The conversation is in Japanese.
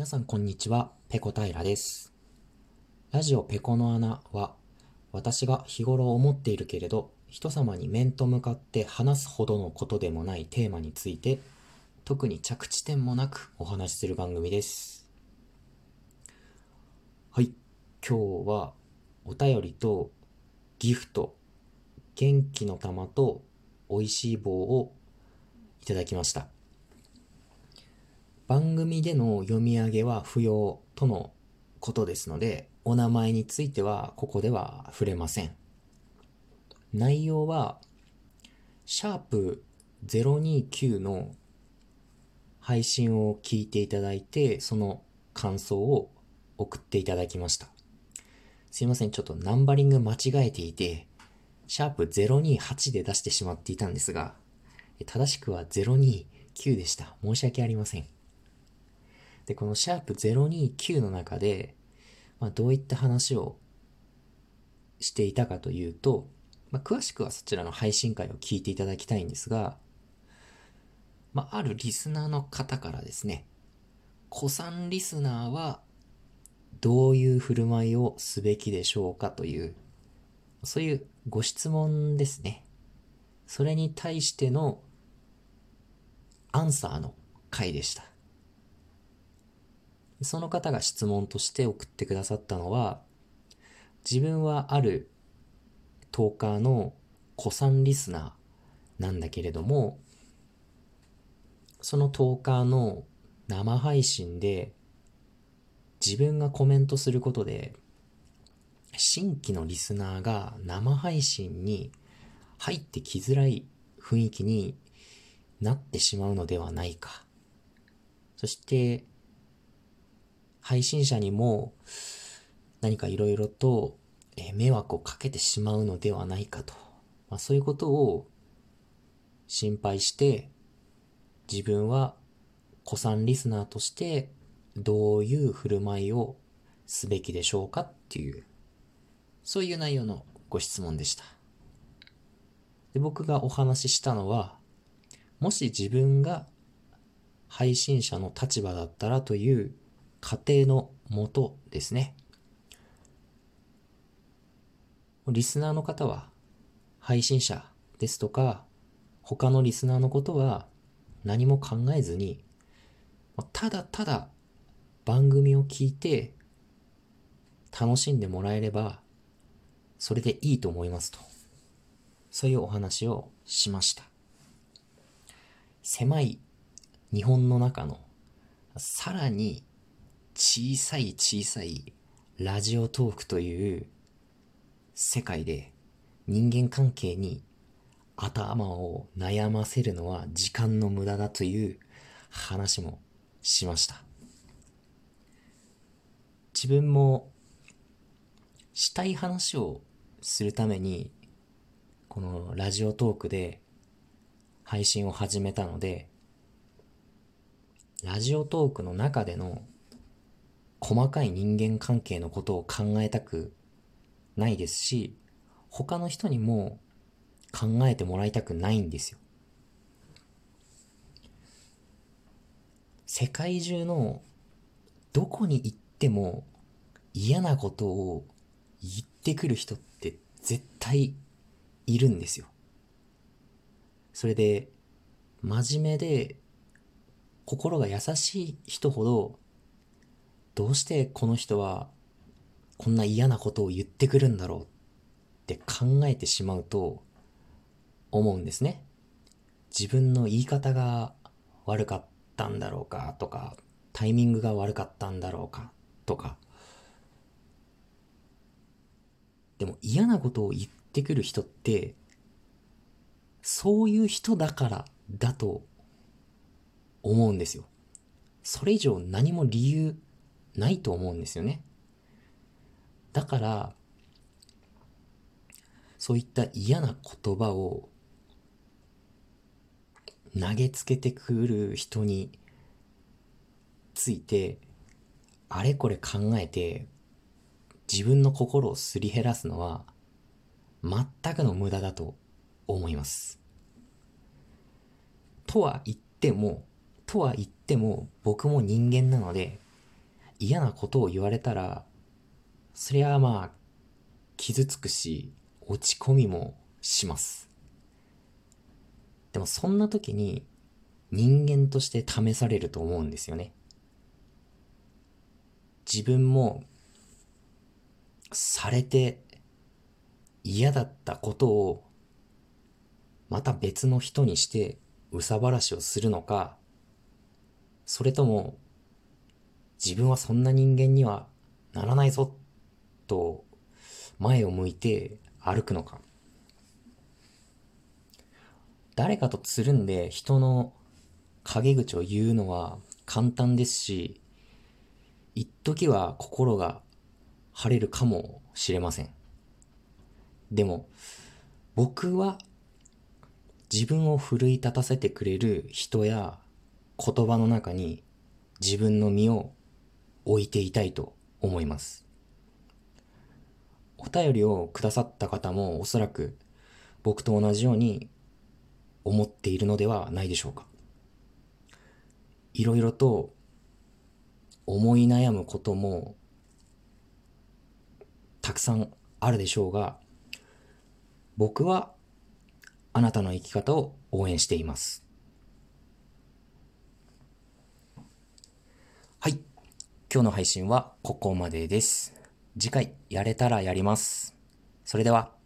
皆さんこんにちは、ペコ平です。ラジオペコの穴は、私が日頃思っているけれど、人様に面と向かって話すほどのことでもないテーマについて、特に着地点もなくお話しする番組です。はい、今日はお便りとギフト、元気の玉と美味しい棒をいただきました。番組での読み上げは不要とのことですので、お名前についてはここでは触れません。内容は、シャープ029の配信を聞いていただいて、その感想を送っていただきました。すいません、ちょっとナンバリング間違えていて、シャープ028で出してしまっていたんですが、正しくは029でした。申し訳ありません。で、このシャープ029の中で、まあ、どういった話をしていたかというと、まあ、詳しくはそちらの配信会を聞いていただきたいんですが、まあ、あるリスナーの方からですね、子さんリスナーはどういう振る舞いをすべきでしょうかという、そういうご質問ですね。それに対してのアンサーの回でした。その方が質問として送ってくださったのは、自分はあるトーカーの子さんリスナーなんだけれども、そのトーカーの生配信で自分がコメントすることで、新規のリスナーが生配信に入ってきづらい雰囲気になってしまうのではないか。そして、配信者にも何かいろいろと迷惑をかけてしまうのではないかと。まあ、そういうことを心配して、自分は子さんリスナーとしてどういう振る舞いをすべきでしょうかっていう、そういう内容のご質問でした。で僕がお話ししたのは、もし自分が配信者の立場だったらという過程のもとですね。リスナーの方は配信者ですとか他のリスナーのことは何も考えずにただただ番組を聞いて楽しんでもらえればそれでいいと思いますとそういうお話をしました狭い日本の中のさらに小さい小さいラジオトークという世界で人間関係に頭を悩ませるのは時間の無駄だという話もしました。自分もしたい話をするためにこのラジオトークで配信を始めたのでラジオトークの中での細かい人間関係のことを考えたくないですし、他の人にも考えてもらいたくないんですよ。世界中のどこに行っても嫌なことを言ってくる人って絶対いるんですよ。それで真面目で心が優しい人ほどどうしてこの人はこんな嫌なことを言ってくるんだろうって考えてしまうと思うんですね。自分の言い方が悪かったんだろうかとか、タイミングが悪かったんだろうかとか。でも嫌なことを言ってくる人って、そういう人だからだと思うんですよ。それ以上何も理由ないと思うんですよね。だから、そういった嫌な言葉を投げつけてくる人について、あれこれ考えて自分の心をすり減らすのは全くの無駄だと思います。とは言っても、とは言っても僕も人間なので、嫌なことを言われたら、そりゃまあ、傷つくし、落ち込みもします。でもそんな時に人間として試されると思うんですよね。自分もされて嫌だったことをまた別の人にして憂さ晴らしをするのか、それとも自分はそんな人間にはならないぞと前を向いて歩くのか。誰かとつるんで人の陰口を言うのは簡単ですし、一時は心が晴れるかもしれません。でも、僕は自分を奮い立たせてくれる人や言葉の中に自分の身を置いていたいと思います。お便りをくださった方もおそらく僕と同じように思っているのではないでしょうか。いろいろと思い悩むこともたくさんあるでしょうが、僕はあなたの生き方を応援しています。はい。今日の配信はここまでです。次回やれたらやります。それでは。